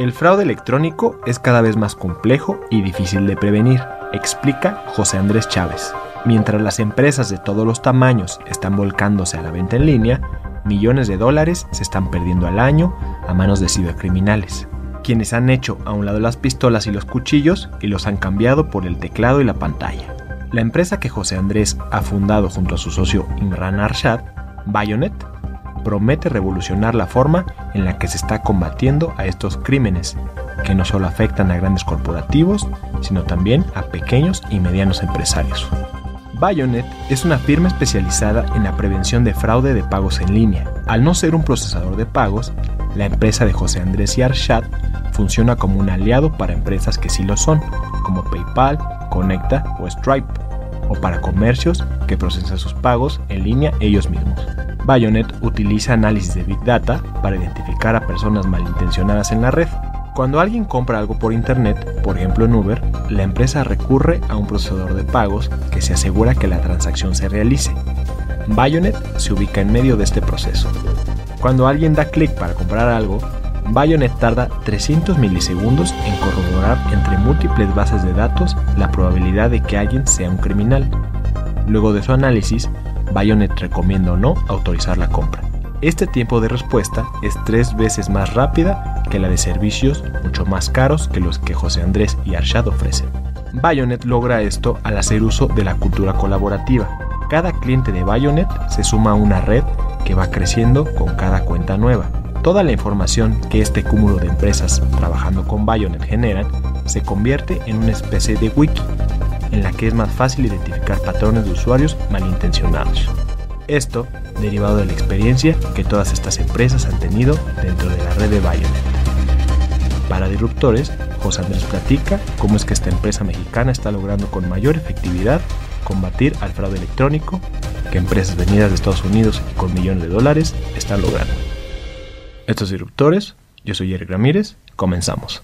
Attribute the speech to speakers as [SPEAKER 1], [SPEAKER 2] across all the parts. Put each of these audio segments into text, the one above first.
[SPEAKER 1] El fraude electrónico es cada vez más complejo y difícil de prevenir, explica José Andrés Chávez. Mientras las empresas de todos los tamaños están volcándose a la venta en línea, millones de dólares se están perdiendo al año a manos de cibercriminales, quienes han hecho a un lado las pistolas y los cuchillos y los han cambiado por el teclado y la pantalla. La empresa que José Andrés ha fundado junto a su socio Imran Arshad, Bayonet, promete revolucionar la forma en la que se está combatiendo a estos crímenes, que no solo afectan a grandes corporativos, sino también a pequeños y medianos empresarios. Bayonet es una firma especializada en la prevención de fraude de pagos en línea. Al no ser un procesador de pagos, la empresa de José Andrés y Arshad funciona como un aliado para empresas que sí lo son, como PayPal, Conecta o Stripe, o para comercios que procesan sus pagos en línea ellos mismos. Bayonet utiliza análisis de Big Data para identificar a personas malintencionadas en la red. Cuando alguien compra algo por Internet, por ejemplo en Uber, la empresa recurre a un procesador de pagos que se asegura que la transacción se realice. Bayonet se ubica en medio de este proceso. Cuando alguien da clic para comprar algo, Bayonet tarda 300 milisegundos en corroborar entre múltiples bases de datos la probabilidad de que alguien sea un criminal. Luego de su análisis, Bayonet recomienda o no autorizar la compra. Este tiempo de respuesta es tres veces más rápida que la de servicios mucho más caros que los que José Andrés y Arshad ofrecen. Bayonet logra esto al hacer uso de la cultura colaborativa. Cada cliente de Bayonet se suma a una red que va creciendo con cada cuenta nueva. Toda la información que este cúmulo de empresas trabajando con Bayonet generan se convierte en una especie de wiki en la que es más fácil identificar patrones de usuarios malintencionados. Esto derivado de la experiencia que todas estas empresas han tenido dentro de la red de Bayonet. Para Disruptores, José Andrés platica cómo es que esta empresa mexicana está logrando con mayor efectividad combatir al fraude electrónico que empresas venidas de Estados Unidos con millones de dólares están logrando. Estos Disruptores, yo soy Eric Ramírez, comenzamos.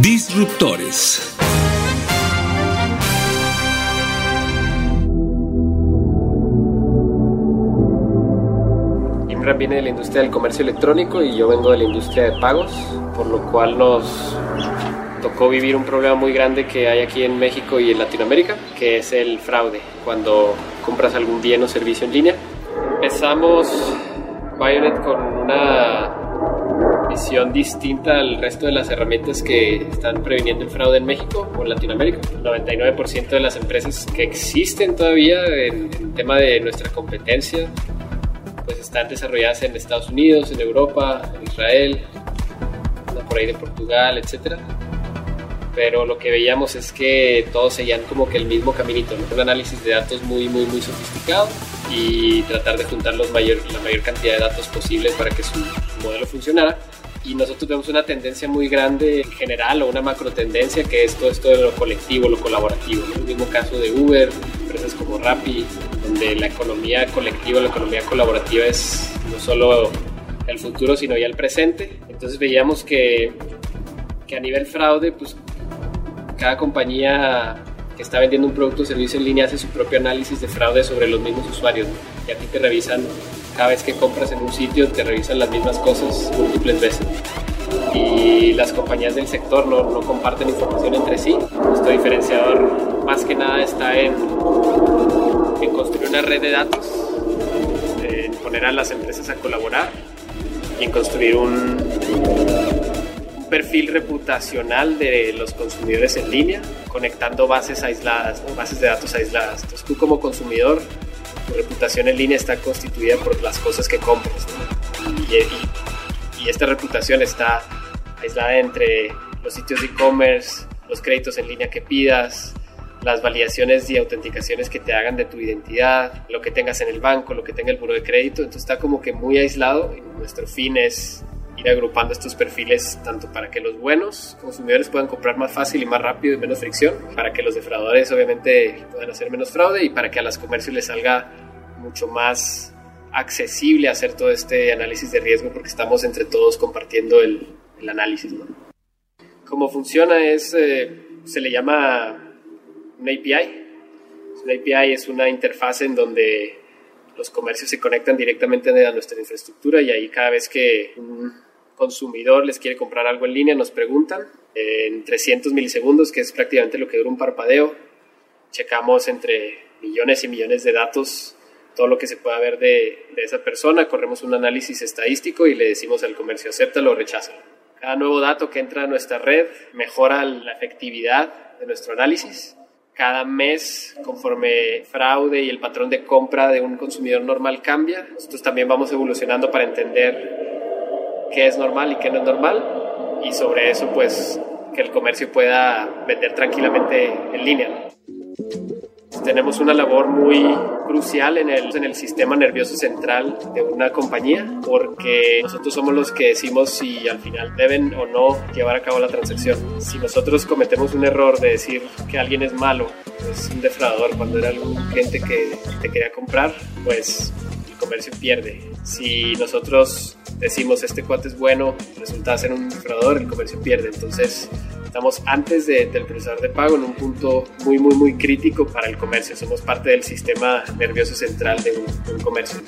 [SPEAKER 2] Disruptores.
[SPEAKER 3] Imran viene de la industria del comercio electrónico y yo vengo de la industria de pagos, por lo cual nos tocó vivir un problema muy grande que hay aquí en México y en Latinoamérica, que es el fraude cuando compras algún bien o servicio en línea. Empezamos Bayonet con una visión distinta al resto de las herramientas que están previniendo el fraude en México o en Latinoamérica. El 99% de las empresas que existen todavía en el tema de nuestra competencia pues están desarrolladas en Estados Unidos, en Europa, en Israel, por ahí de Portugal, etcétera pero lo que veíamos es que todos seguían como que el mismo caminito, ¿no? un análisis de datos muy, muy, muy sofisticado y tratar de juntar los mayor, la mayor cantidad de datos posibles para que su, modelo funcionara. Y nosotros vemos una tendencia muy grande en general o una macro tendencia que es todo esto de lo colectivo, lo colaborativo. El mismo caso de Uber, empresas como Rappi, donde la economía colectiva, la economía colaborativa es no solo el futuro, sino ya el presente. Entonces veíamos que, que a nivel fraude, pues cada compañía que está vendiendo un producto o servicio en línea hace su propio análisis de fraude sobre los mismos usuarios. Y a ti te revisan, cada vez que compras en un sitio, te revisan las mismas cosas múltiples veces. Y las compañías del sector no, comparten información entre sí. Nuestro diferenciador más que nada está en, en construir una red de datos, en poner a las empresas a colaborar y en construir un, perfil reputacional de los consumidores en línea, conectando bases aisladas, bases de datos aisladas. Entonces tú como consumidor, tu reputación en línea está constituida por las cosas que compras. Y, y, esta reputación está aislada entre los sitios de e-commerce, los créditos en línea que pidas, las validaciones y autenticaciones que te hagan de tu identidad, lo que tengas en el banco, lo que tenga el buro de crédito. Entonces está como que muy aislado y nuestro fin es ir agrupando estos perfiles tanto para que los buenos consumidores puedan comprar más fácil y más rápido y menos fricción, para que los defraudadores obviamente puedan hacer menos fraude y para que a las comercios les salga mucho más accesible hacer todo este análisis de riesgo porque estamos entre todos compartiendo el, el análisis. ¿no? Cómo funciona es, eh, se le llama una API. Una API es una interfaz en donde los comercios se conectan directamente a nuestra infraestructura y ahí cada vez que un consumidor les quiere comprar algo en línea nos preguntan en 300 milisegundos, que es prácticamente lo que dura un parpadeo. Checamos entre millones y millones de datos todo lo que se pueda ver de, de, esa persona, corremos un análisis estadístico y le decimos al comercio acéptalo o rechaza. Cada nuevo dato que entra a nuestra red mejora la efectividad de nuestro análisis. Cada mes, conforme fraude y el patrón de compra de un consumidor normal cambia, nosotros también vamos evolucionando para entender qué es normal y qué no es normal y sobre eso pues que el comercio pueda vender tranquilamente en línea tenemos una labor muy crucial en el, en el sistema nervioso central de una compañía porque nosotros somos los que decimos si al final deben o no llevar a cabo la transacción. Si nosotros cometemos un error de decir que alguien es malo, es un defraudador cuando era algún cliente que te quería comprar, pues el comercio pierde. Si nosotros decimos este cuate es bueno, resulta ser un defraudador, el comercio pierde. Entonces Estamos antes de, del procesador de pago en un punto muy, muy, muy crítico para el comercio. Somos parte del sistema nervioso central de un, de un comercio.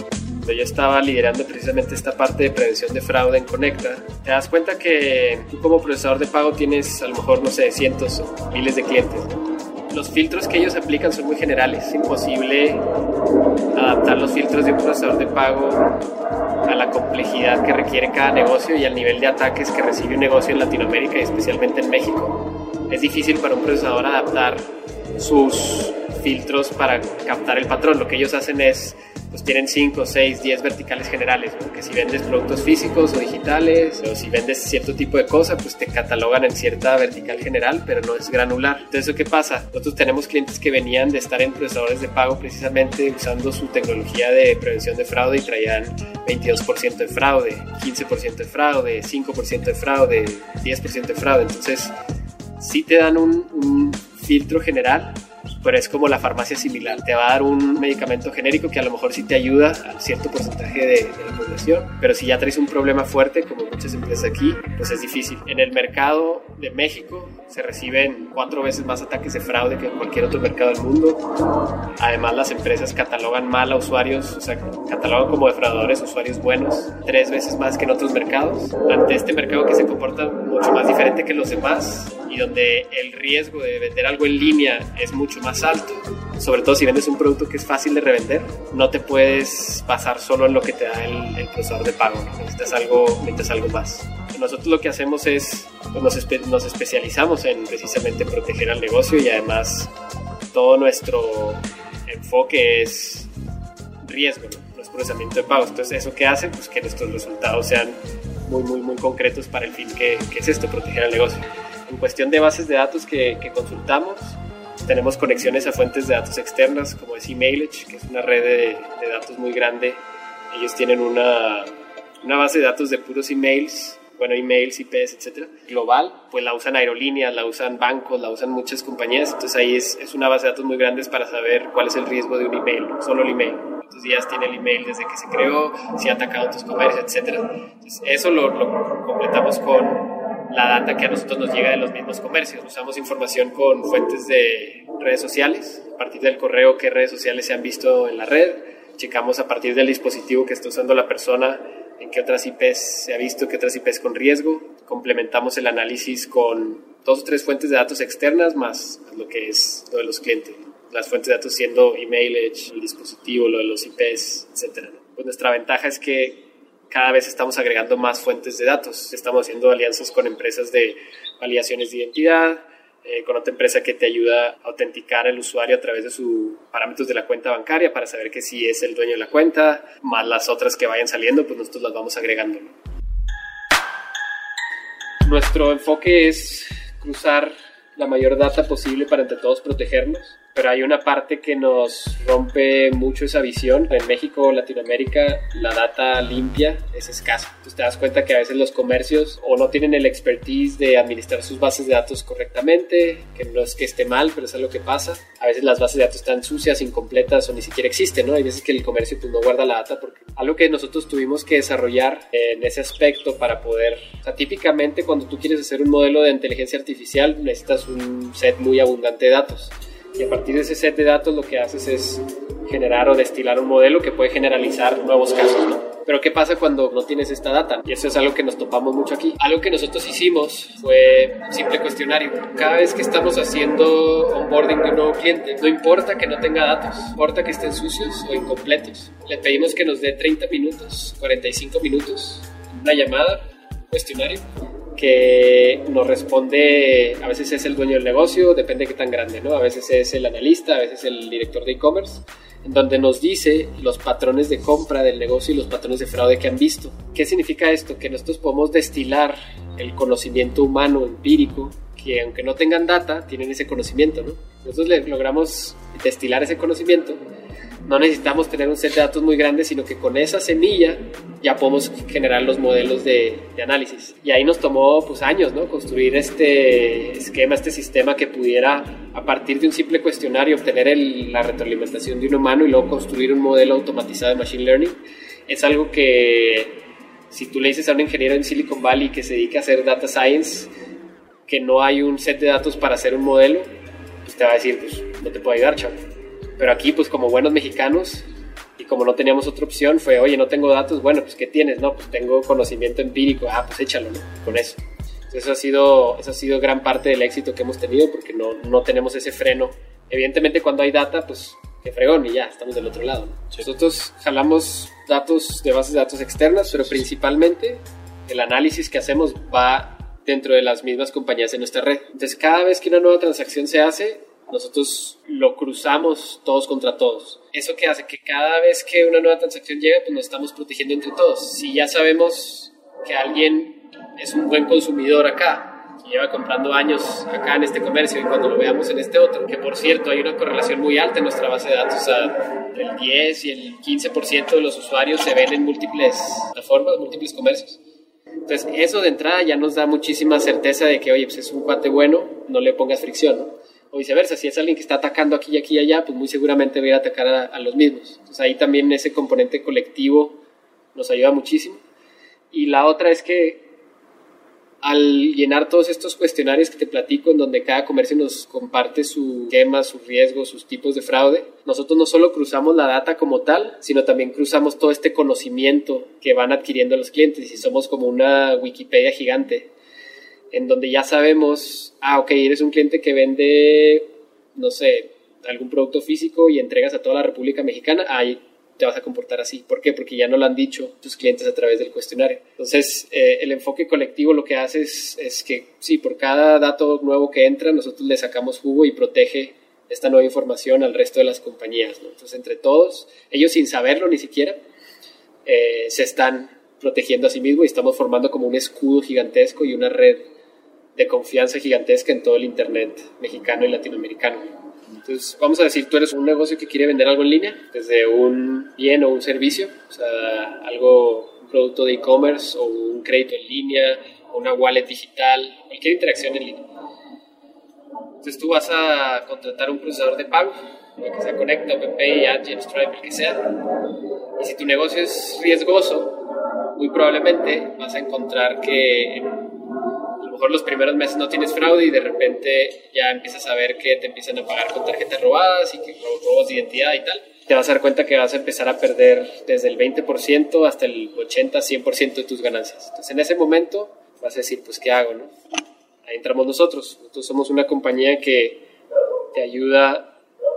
[SPEAKER 3] Yo estaba liderando precisamente esta parte de prevención de fraude en Conecta, te das cuenta que tú como procesador de pago tienes a lo mejor, no sé, cientos o miles de clientes. Los filtros que ellos aplican son muy generales. Es imposible adaptar los filtros de un procesador de pago a la complejidad que requiere cada negocio y al nivel de ataques que recibe un negocio en Latinoamérica y especialmente en México. Es difícil para un procesador adaptar sus filtros para captar el patrón. Lo que ellos hacen es pues tienen 5, 6, 10 verticales generales, porque si vendes productos físicos o digitales, o si vendes cierto tipo de cosa, pues te catalogan en cierta vertical general, pero no es granular. Entonces, ¿qué pasa? Nosotros tenemos clientes que venían de estar en procesadores de pago precisamente usando su tecnología de prevención de fraude y traían 22% de fraude, 15% de fraude, 5% de fraude, 10% de fraude. Entonces, sí te dan un filtro general, pero es como la farmacia similar. Te va a dar un medicamento genérico que a lo mejor sí te ayuda a cierto porcentaje de, de, la población, pero si ya traes un problema fuerte, como muchas empresas aquí, pues es difícil. En el mercado de México se reciben cuatro veces más ataques de fraude que en cualquier otro mercado del mundo. Además, las empresas catalogan mal a usuarios, o sea, catalogan como defraudadores usuarios buenos tres veces más que en otros mercados. Ante este mercado que se comporta mucho más diferente que los demás y donde el riesgo de vender algo en línea es mucho más alto, sobre todo si vendes un producto que es fácil de revender, no te puedes basar solo en lo que te da el, el procesador de pago, necesitas algo, necesitas algo más. Nosotros lo que hacemos es, pues nos, espe nos especializamos en precisamente proteger al negocio y además todo nuestro enfoque es riesgo, ¿no? es procesamiento de pagos. Entonces, ¿eso qué hace? Pues que nuestros resultados sean muy, muy, muy concretos para el fin que, es esto, proteger al negocio. En cuestión de bases de datos que consultamos, tenemos conexiones a fuentes de datos externas como es Emailage, que es una red de, de datos muy grande. Ellos tienen una, una, base de datos de puros emails, bueno, emails, IPs, etcétera, global, pues la usan aerolíneas, la usan bancos, la usan muchas compañías, entonces ahí es, es una base de datos muy grande para saber cuál es el riesgo de un email, solo el email. Cuántos días tiene el email desde que se creó, si ha atacado tus comercios, etcétera. Entonces, eso lo, lo completamos con la data que a nosotros nos llega de los mismos comercios. Usamos información con fuentes de redes sociales, a partir del correo qué redes sociales se han visto en la red, checamos a partir del dispositivo que está usando la persona en qué otras IPs se ha visto, qué otras IPs con riesgo, complementamos el análisis con dos o tres fuentes de datos externas más lo que es lo de los clientes, las fuentes de datos siendo email, el dispositivo, lo de los IPs, etc. Pues nuestra ventaja es que cada vez estamos agregando más fuentes de datos. Estamos haciendo alianzas con empresas de validaciones de identidad, eh, con otra empresa que te ayuda a autenticar al usuario a través de sus parámetros de la cuenta bancaria para saber que sí es el dueño de la cuenta, más las otras que vayan saliendo, pues nosotros las vamos agregando. Nuestro enfoque es cruzar la mayor data posible para entre todos protegernos pero hay una parte que nos rompe mucho esa visión. En México, Latinoamérica, la data limpia es escasa. Entonces te das cuenta que a veces los comercios o no tienen el expertise de administrar sus bases de datos correctamente, que no es que esté mal, pero es algo que pasa. A veces las bases de datos están sucias, incompletas o ni siquiera existen, ¿no? Hay veces que el comercio pues no guarda la data porque algo que nosotros tuvimos que desarrollar en ese aspecto para poder, o sea, típicamente cuando tú quieres hacer un modelo de inteligencia artificial necesitas un set muy abundante de datos y a partir de ese set de datos lo que haces es generar o destilar un modelo que puede generalizar nuevos casos, ¿no? Pero ¿qué pasa cuando no tienes esta data? Y eso es algo que nos topamos mucho aquí. Algo que nosotros hicimos fue un simple cuestionario. Cada vez que estamos haciendo onboarding de un nuevo cliente, no importa que no tenga datos, importa que estén sucios o incompletos. Le pedimos que nos dé 30 minutos, 45 minutos, una llamada, cuestionario que nos responde, a veces es el dueño del negocio, depende de qué tan grande, ¿no? A veces es el analista, a veces el director de e-commerce, en donde nos dice los patrones de compra del negocio y los patrones de fraude que han visto. ¿Qué significa esto? Que nosotros podemos destilar el conocimiento humano empírico, que aunque no tengan data, tienen ese conocimiento, ¿no? Nosotros logramos destilar ese conocimiento no necesitamos tener un set de datos muy grande, sino que con esa semilla ya podemos generar los modelos de, análisis. Y ahí nos tomó pues años, ¿no? Construir este esquema, este sistema que pudiera, a partir de un simple cuestionario, obtener la retroalimentación de un humano y luego construir un modelo automatizado de Machine Learning. Es algo que si tú le dices a un ingeniero en Silicon Valley que se dedica a hacer data science, que no hay un set de datos para hacer un modelo, pues te va a decir, pues no te puedo ayudar, chaval pero aquí, pues como buenos mexicanos, y como no teníamos otra opción, fue, oye, no tengo datos, bueno, pues ¿qué tienes? No, pues tengo conocimiento empírico, ah, pues échalo, ¿no? Con eso. Entonces, eso ha sido, eso ha sido gran parte del éxito que hemos tenido porque no, no tenemos ese freno. Evidentemente, cuando hay data, pues que fregón y ya, estamos del otro lado. Nosotros jalamos datos de bases de datos externas, pero principalmente el análisis que hacemos va dentro de las mismas compañías de nuestra red. Entonces, cada vez que una nueva transacción se hace, nosotros lo cruzamos todos contra todos. ¿Eso qué hace? Que cada vez que una nueva transacción llega, pues nos estamos protegiendo entre todos. Si ya sabemos que alguien es un buen consumidor acá, que lleva comprando años acá en este comercio y cuando lo veamos en este otro, que por cierto hay una correlación muy alta en nuestra base de datos, o sea, el 10 y el 15% de los usuarios se ven en múltiples plataformas, múltiples comercios. Entonces, eso de entrada ya nos da muchísima certeza de que, oye, pues es un cuate bueno, no le pongas fricción, ¿no? O viceversa, si es alguien que está atacando aquí y aquí y allá, pues muy seguramente va a ir a atacar a, los mismos. Entonces ahí también ese componente colectivo nos ayuda muchísimo. Y la otra es que al llenar todos estos cuestionarios que te platico, en donde cada comercio nos comparte su tema, sus riesgos, sus tipos de fraude, nosotros no solo cruzamos la data como tal, sino también cruzamos todo este conocimiento que van adquiriendo los clientes y somos como una Wikipedia gigante en donde ya sabemos, ah, ok, eres un cliente que vende, no sé, algún producto físico y entregas a toda la República Mexicana, ahí te vas a comportar así. ¿Por qué? Porque ya no lo han dicho tus clientes a través del cuestionario. Entonces, eh, el enfoque colectivo lo que hace es, es, que, sí, por cada dato nuevo que entra, nosotros le sacamos jugo y protege esta nueva información al resto de las compañías. Entonces, entre todos, ellos sin saberlo ni siquiera, eh, se están protegiendo a sí mismos y estamos formando como un escudo gigantesco y una red de confianza gigantesca en todo el Internet mexicano y latinoamericano. Entonces, vamos a decir, tú eres un negocio que quiere vender algo en línea, desde un bien o un servicio, o sea, algo, un producto de e-commerce o un crédito en línea, o una wallet digital, cualquier interacción en línea. Entonces, tú vas a contratar un procesador de pago, que sea Conecta, OpenPay, Adyen, Stripe, el que sea. Y si tu negocio es riesgoso, muy probablemente vas a encontrar que mejor los primeros meses no tienes fraude y de repente ya empiezas a ver que te empiezan a pagar con tarjetas robadas y que robos de identidad y tal, te vas a dar cuenta que vas a empezar a perder desde el 20% hasta el 80, 100% de tus ganancias. Entonces en ese momento vas a decir, pues ¿qué hago? No? Ahí entramos nosotros. Nosotros somos una compañía que te ayuda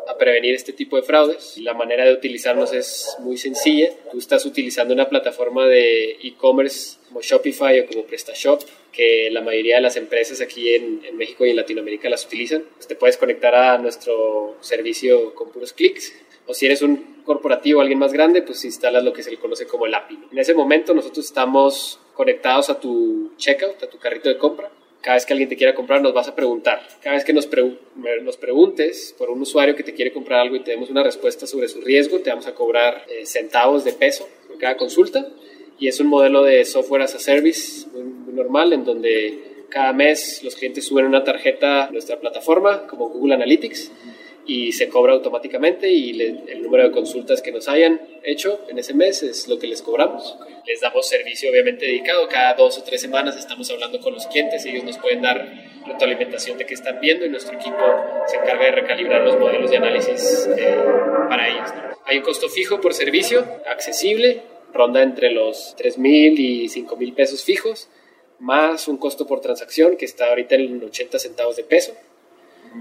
[SPEAKER 3] a prevenir este tipo de fraudes. La manera de utilizarnos es muy sencilla. Tú estás utilizando una plataforma de e-commerce como Shopify o como PrestaShop, que la mayoría de las empresas aquí en, México y en Latinoamérica las utilizan. Pues te puedes conectar a nuestro servicio con puros clics. O si eres un corporativo o alguien más grande, pues instalas lo que se le conoce como el API. En ese momento nosotros estamos conectados a tu checkout, a tu carrito de compra cada vez que alguien te quiera comprar nos vas a preguntar. Cada vez que nos, nos preguntes por un usuario que te quiere comprar algo y te demos una respuesta sobre su riesgo, te vamos a cobrar eh, centavos de peso por cada consulta. Y es un modelo de software as a service muy, normal en donde cada mes los clientes suben una tarjeta a nuestra plataforma como Google Analytics y se cobra automáticamente y el número de consultas que nos hayan hecho en ese mes es lo que les cobramos. Les damos servicio obviamente dedicado, cada dos o tres semanas estamos hablando con los clientes, ellos nos pueden dar retroalimentación de qué están viendo y nuestro equipo se encarga de recalibrar los modelos de análisis eh, para ellos. Hay un costo fijo por servicio, accesible, ronda entre los 3 mil y 5 mil pesos fijos, más un costo por transacción que está ahorita en 80 centavos de peso.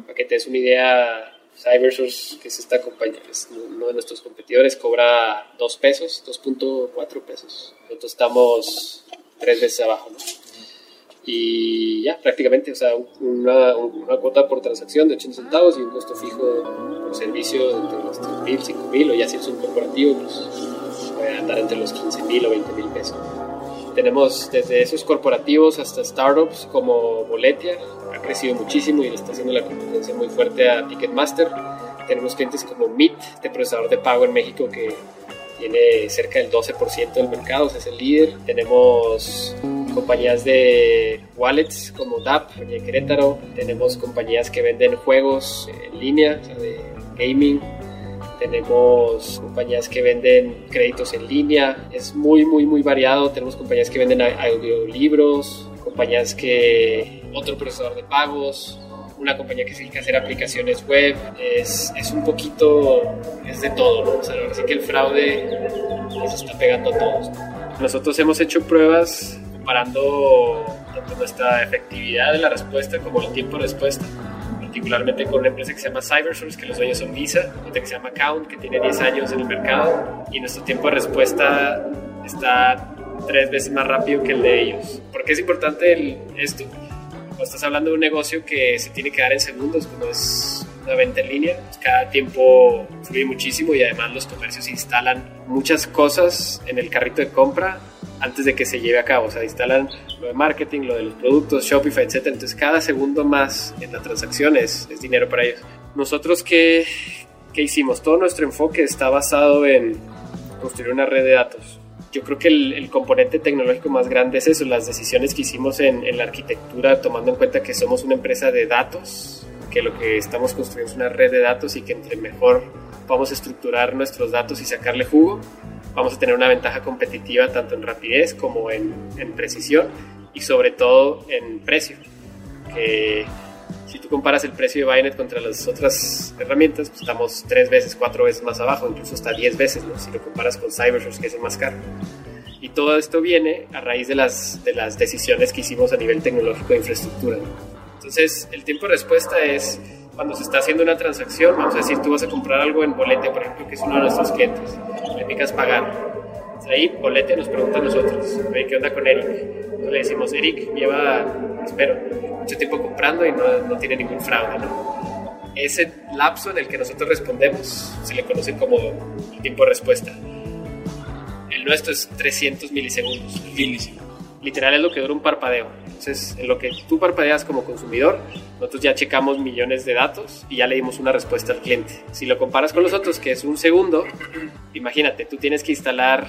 [SPEAKER 3] Para que te des una idea, Cybersource, que es esta compañía, es uno de nuestros competidores, cobra 2 pesos, 2.4 pesos. Nosotros estamos tres veces abajo, ¿no? Y ya, prácticamente, o sea, una, una, cuota por transacción de 80 centavos y un costo fijo por servicio de entre los 3.000, 5.000 o ya si es un corporativo, pues andar entre los 15.000 o 20.000 pesos. Tenemos desde esos corporativos hasta startups como Boletia, ha crecido muchísimo y le está haciendo la competencia muy fuerte a Ticketmaster. Tenemos clientes como Meet, de procesador de pago en México, que tiene cerca del 12% del mercado, o sea, es el líder. Tenemos compañías de wallets como DAP, de Querétaro. Tenemos compañías que venden juegos en línea, o sea, de gaming. Tenemos compañías que venden créditos en línea. Es muy, muy, muy variado. Tenemos compañías que venden audiolibros, compañías que otro procesador de pagos, una compañía que se dedica a hacer aplicaciones web, es, es un poquito, es de todo, ¿no? O sea, así que el fraude se está pegando a todos. Nosotros hemos hecho pruebas comparando tanto nuestra efectividad de la respuesta como el tiempo de respuesta, particularmente con una empresa que se llama Cybersource, que los dueños son Visa, otra que se llama Count, que tiene 10 años en el mercado, y nuestro tiempo de respuesta está tres veces más rápido que el de ellos. ¿Por qué es importante esto? Cuando estás hablando de un negocio que se tiene que dar en segundos, como es una venta en línea, pues cada tiempo fluye muchísimo y además los comercios instalan muchas cosas en el carrito de compra antes de que se lleve a cabo. O sea, instalan lo de marketing, lo de los productos, Shopify, etc. Entonces, cada segundo más en la transacción es, es dinero para ellos. Nosotros, ¿qué, ¿qué hicimos? Todo nuestro enfoque está basado en construir una red de datos yo creo que el, componente tecnológico más grande es eso, las decisiones que hicimos en, en, la arquitectura, tomando en cuenta que somos una empresa de datos, que lo que estamos construyendo es una red de datos y que entre mejor vamos a estructurar nuestros datos y sacarle jugo, vamos a tener una ventaja competitiva tanto en rapidez como en, en precisión y sobre todo en precio. Que si tú comparas el precio de Bainet contra las otras herramientas, pues estamos tres veces, cuatro veces más abajo, incluso hasta diez veces, ¿no? si lo comparas con Cybersource, que es el más caro. Y todo esto viene a raíz de las, de las decisiones que hicimos a nivel tecnológico de infraestructura. Entonces, el tiempo de respuesta es cuando se está haciendo una transacción, vamos a decir, tú vas a comprar algo en Bolete, por ejemplo, que es uno de nuestros clientes, le picas pagar. Ahí Bolete nos pregunta a nosotros, ¿qué onda con Eric? le decimos, Eric lleva, espero, mucho tiempo comprando y no, no tiene ningún fraude, ¿no? Ese lapso en el que nosotros respondemos se le conoce como el tiempo de respuesta. El nuestro es 300 milisegundos. Literal es lo que dura un parpadeo. Entonces, en lo que tú parpadeas como consumidor, nosotros ya checamos millones de datos y ya le dimos una respuesta al cliente. Si lo comparas con los otros, que es un segundo, imagínate, tú tienes que instalar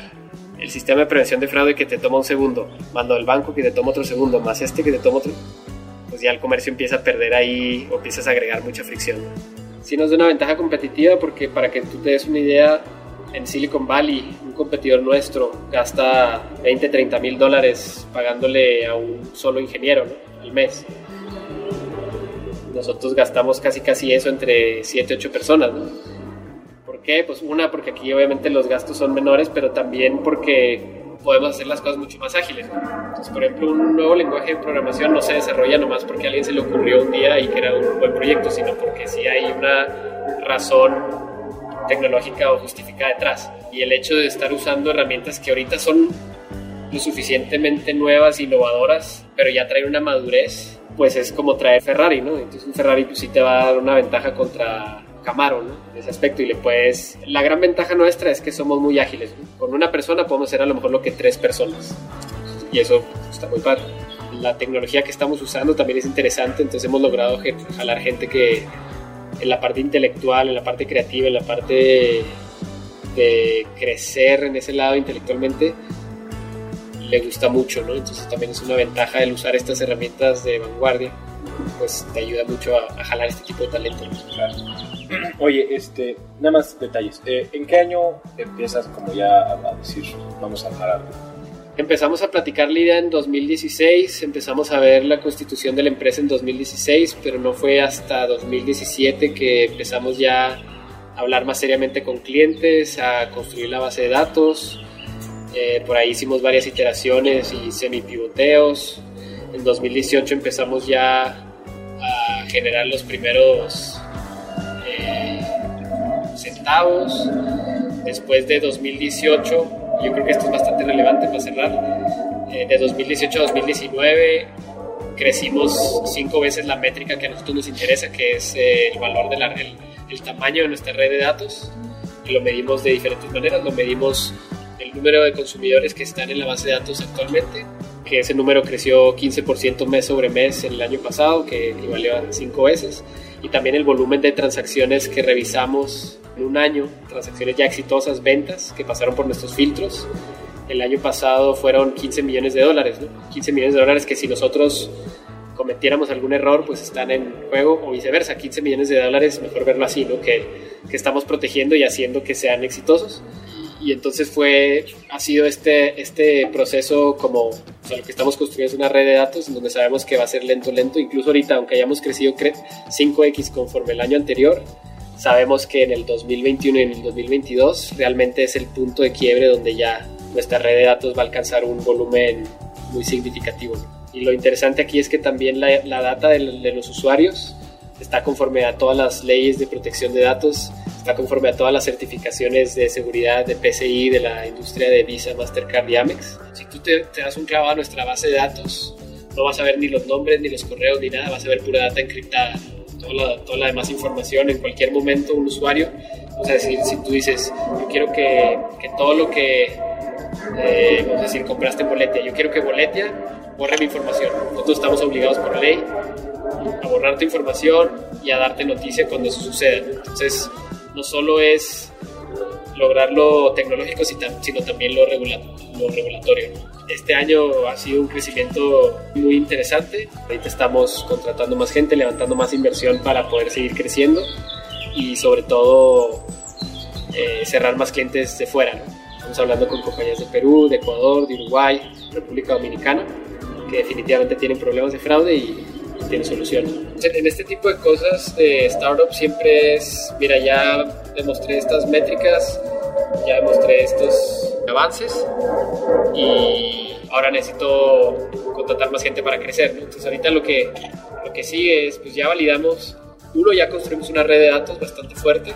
[SPEAKER 3] el sistema de prevención de fraude que te toma un segundo, mando al banco que te toma otro segundo, más este que te toma otro, pues ya el comercio empieza a perder ahí o empiezas a agregar mucha fricción. Sí nos da una ventaja competitiva porque para que tú te des una idea, en Silicon Valley un competidor nuestro gasta 20, 30 mil dólares pagándole a un solo ingeniero al mes. Nosotros gastamos casi casi eso entre 7, 8 personas. ¿no? qué? Pues una, porque aquí obviamente los gastos son menores, pero también porque podemos hacer las cosas mucho más ágiles. Entonces, por ejemplo, un nuevo lenguaje de programación no se desarrolla nomás porque a alguien se le ocurrió un día y que era un buen proyecto, sino porque sí hay una razón tecnológica o justificada detrás. Y el hecho de estar usando herramientas que ahorita son lo suficientemente nuevas, innovadoras, pero ya traen una madurez, pues es como traer Ferrari, ¿no? Entonces un Ferrari pues sí te va a dar una ventaja contra Camaro, ¿no? En ese aspecto y le puedes... La gran ventaja nuestra es que somos muy ágiles. Con una persona podemos hacer a lo mejor lo que tres personas. Y eso está muy padre. la tecnología que estamos usando también es interesante, entonces hemos logrado jalar gente que en la parte intelectual, en la parte creativa, en la parte de crecer en ese lado intelectualmente, le gusta mucho, ¿no? Entonces también es una ventaja el usar estas herramientas de vanguardia, pues te ayuda mucho a, jalar este tipo de talento.
[SPEAKER 2] Oye, este, nada más detalles. Eh, ¿En qué año empiezas como ya a, decir, vamos a jalar
[SPEAKER 3] Empezamos a platicar la en 2016, empezamos a ver la constitución de la empresa en 2016, pero no fue hasta 2017 que empezamos ya a hablar más seriamente con clientes, a construir la base de datos. Eh, por ahí hicimos varias iteraciones y semi-pivoteos. En 2018 empezamos ya a generar los primeros eh, centavos. Después de 2018 yo creo que esto es bastante relevante para cerrar. Eh, de 2018 a 2019 crecimos cinco veces la métrica que a nosotros nos interesa, que es eh, el valor del el, el, tamaño de nuestra red de datos. Y lo medimos de diferentes maneras. Lo medimos el número de consumidores que están en la base de datos actualmente, que ese número creció 15% mes sobre mes el año pasado, que equivalió a cinco veces. Y también el volumen de transacciones que revisamos en un año, transacciones ya exitosas, ventas que pasaron por nuestros filtros. El año pasado fueron 15 millones de dólares, 15 millones de dólares que si nosotros cometiéramos algún error, pues están en juego o viceversa. 15 millones de dólares, mejor verlo así, ¿no? Que, que estamos protegiendo y haciendo que sean exitosos. Y entonces fue, ha sido este, este proceso como, o lo que estamos construyendo es una red de datos donde sabemos que va a ser lento, lento. Incluso ahorita, aunque hayamos crecido 5X conforme el año anterior, sabemos que en el 2021 y en el 2022 realmente es el punto de quiebre donde ya nuestra red de datos va a alcanzar un volumen muy significativo. Y lo interesante aquí es que también la, la data de, de, los usuarios está conforme a todas las leyes de protección de datos, está conforme a todas las certificaciones de seguridad de PCI de la industria de Visa, Mastercard y Amex. Si tú te, te das un clavado a nuestra base de datos, no vas a ver ni los nombres, ni los correos, ni nada, vas a ver pura data encriptada toda la, demás información en cualquier momento un usuario. O sea, si, si tú dices, yo quiero que, que todo lo que, eh, vamos a decir, compraste en Boletia, yo quiero que Boletia borre mi información. Nosotros estamos obligados por ley a borrar tu información y a darte noticia cuando eso suceda. Entonces, no solo es lograr lo tecnológico, sino también lo, lo regulatorio. Este año ha sido un crecimiento muy interesante. Ahorita estamos contratando más gente, levantando más inversión para poder seguir creciendo y sobre todo eh, cerrar más clientes de fuera. Estamos hablando con compañías de Perú, de Ecuador, de Uruguay, República Dominicana, que definitivamente tienen problemas de fraude y, tienen soluciones. En este tipo de cosas de startup siempre es, mira, ya demostré estas métricas, ya demostré estos avances y ahora necesito contratar más gente para crecer. Entonces ahorita lo que, lo que sigue es, pues ya validamos, uno, ya construimos una red de datos bastante fuerte,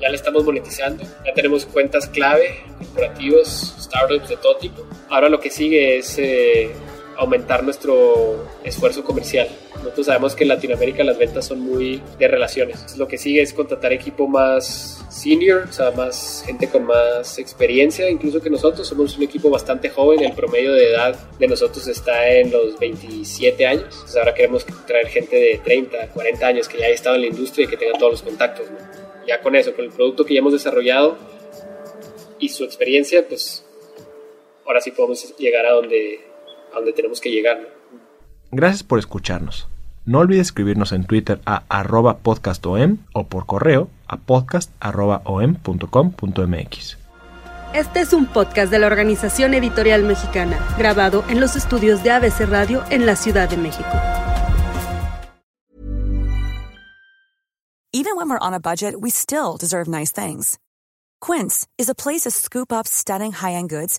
[SPEAKER 3] ya la estamos monetizando, ya tenemos cuentas clave, corporativos, startups de todo tipo. Ahora lo que sigue es eh, aumentar nuestro esfuerzo comercial. Nosotros sabemos que en Latinoamérica las ventas son muy de relaciones. Lo que sigue es contratar equipo más senior, o sea, más gente con más experiencia, incluso que nosotros. Somos un equipo bastante joven, el promedio de edad de nosotros está en los 27 años. Entonces ahora queremos traer gente de 30, 40 años que ya haya estado en la industria y que tenga todos los contactos. Ya con eso, con el producto que ya hemos desarrollado y su experiencia, pues ahora sí podemos llegar a donde a donde tenemos que llegar.
[SPEAKER 1] Gracias por escucharnos. No olvides escribirnos en Twitter a arroba podcastom o por correo a podcast.om.com.mx.
[SPEAKER 4] Este es un podcast de la Organización Editorial Mexicana, grabado en los estudios de ABC Radio en la Ciudad de México.
[SPEAKER 5] Even when we're on a budget, we still deserve nice things. Quince is a place to scoop up stunning high-end goods